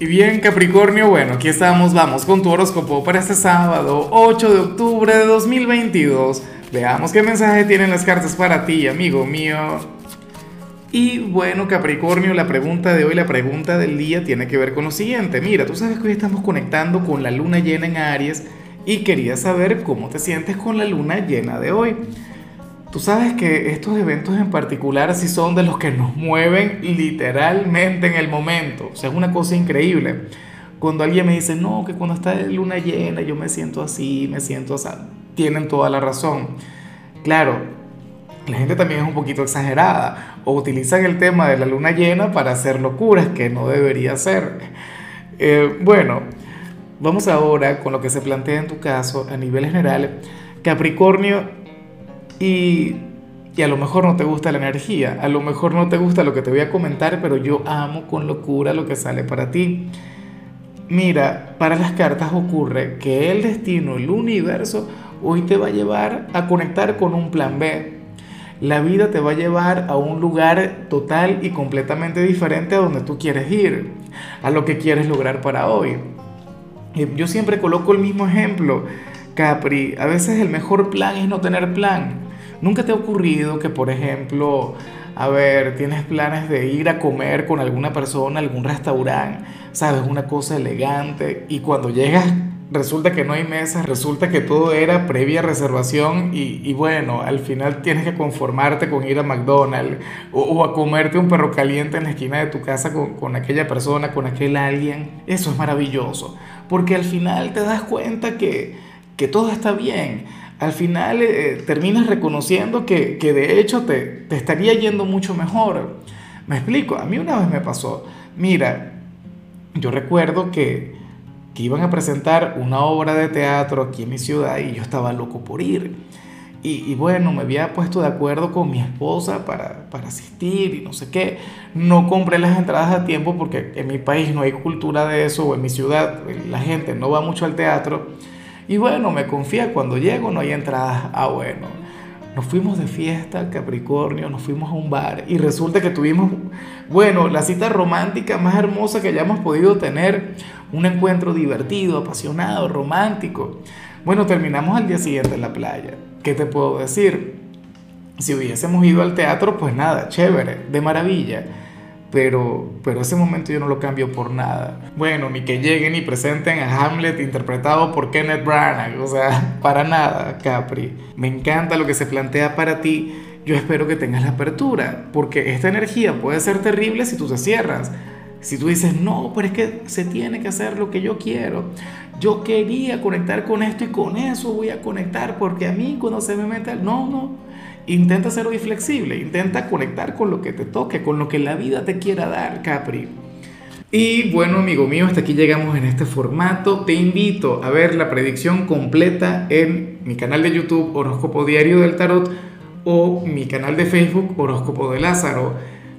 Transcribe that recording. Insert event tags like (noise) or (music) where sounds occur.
Y bien, Capricornio, bueno, aquí estamos, vamos con tu horóscopo para este sábado, 8 de octubre de 2022. Veamos qué mensaje tienen las cartas para ti, amigo mío. Y bueno, Capricornio, la pregunta de hoy, la pregunta del día tiene que ver con lo siguiente. Mira, tú sabes que hoy estamos conectando con la luna llena en Aries y quería saber cómo te sientes con la luna llena de hoy. Tú sabes que estos eventos en particular sí son de los que nos mueven literalmente en el momento. O sea, es una cosa increíble. Cuando alguien me dice, no, que cuando está luna llena yo me siento así, me siento así, tienen toda la razón. Claro, la gente también es un poquito exagerada o utilizan el tema de la luna llena para hacer locuras que no debería ser. Eh, bueno, vamos ahora con lo que se plantea en tu caso a nivel general. Capricornio y, a lo mejor no te gusta la energía, a lo mejor no te gusta lo que te voy a comentar, pero yo amo con locura lo que sale para ti. Mira, para las cartas ocurre que el destino, el universo, hoy te va a llevar a conectar con un plan B. La vida te va a llevar a un lugar total y completamente diferente a donde tú quieres ir, a lo que quieres lograr para hoy. Yo siempre coloco el mismo ejemplo, Capri. A veces el mejor plan es no tener plan. ¿Nunca te ha ocurrido que, por ejemplo, a ver, tienes planes de ir a comer con alguna persona, algún restaurante, sabes, una cosa elegante, y cuando llegas resulta que no hay mesas, resulta que todo era previa reservación y, bueno, al final tienes que conformarte con ir a McDonald's o, a comerte un perro caliente en la esquina de tu casa con, con aquella persona, con aquel alguien. Eso es maravilloso, porque al final te das cuenta que, que todo está bien al final eh, terminas reconociendo que, de hecho te, te, estaría yendo mucho mejor. Me explico, a mí una vez me pasó, mira, yo recuerdo que, que iban a presentar una obra de teatro aquí en mi ciudad y yo estaba loco por ir. Y, bueno, me había puesto de acuerdo con mi esposa para, para, asistir y no sé qué. No compré las entradas a tiempo porque en mi país no hay cultura de eso, o en mi ciudad la gente no va mucho al teatro. Y bueno, me confía, cuando llego no hay entradas. Ah, bueno. Nos fuimos de fiesta, Capricornio, nos fuimos a un bar y resulta que tuvimos, bueno, la cita romántica más hermosa que hayamos podido tener, un encuentro divertido, apasionado, romántico. Bueno, terminamos al día siguiente en la playa. ¿Qué te puedo decir? Si hubiésemos ido al teatro, pues nada, chévere, de maravilla pero, pero ese momento yo no lo cambio por nada. Bueno, ni que lleguen y presenten a Hamlet interpretado por Kenneth Branagh, o sea, (laughs) para nada, Capri. Me encanta lo que se plantea para ti. Yo espero que tengas la apertura, porque esta energía puede ser terrible si tú te cierras. Si tú dices, no, pero es que se tiene que hacer lo que yo quiero. Yo quería conectar con esto y con eso voy a conectar, porque a mí cuando se me mete, no, no Intenta ser hoy flexible, intenta conectar con lo que te toque, con lo que la vida te quiera dar, Capri. Y bueno, amigo mío, hasta aquí llegamos en este formato. Te invito a ver la predicción completa en mi canal de YouTube Horóscopo Diario del Tarot o mi canal de Facebook Horóscopo de Lázaro.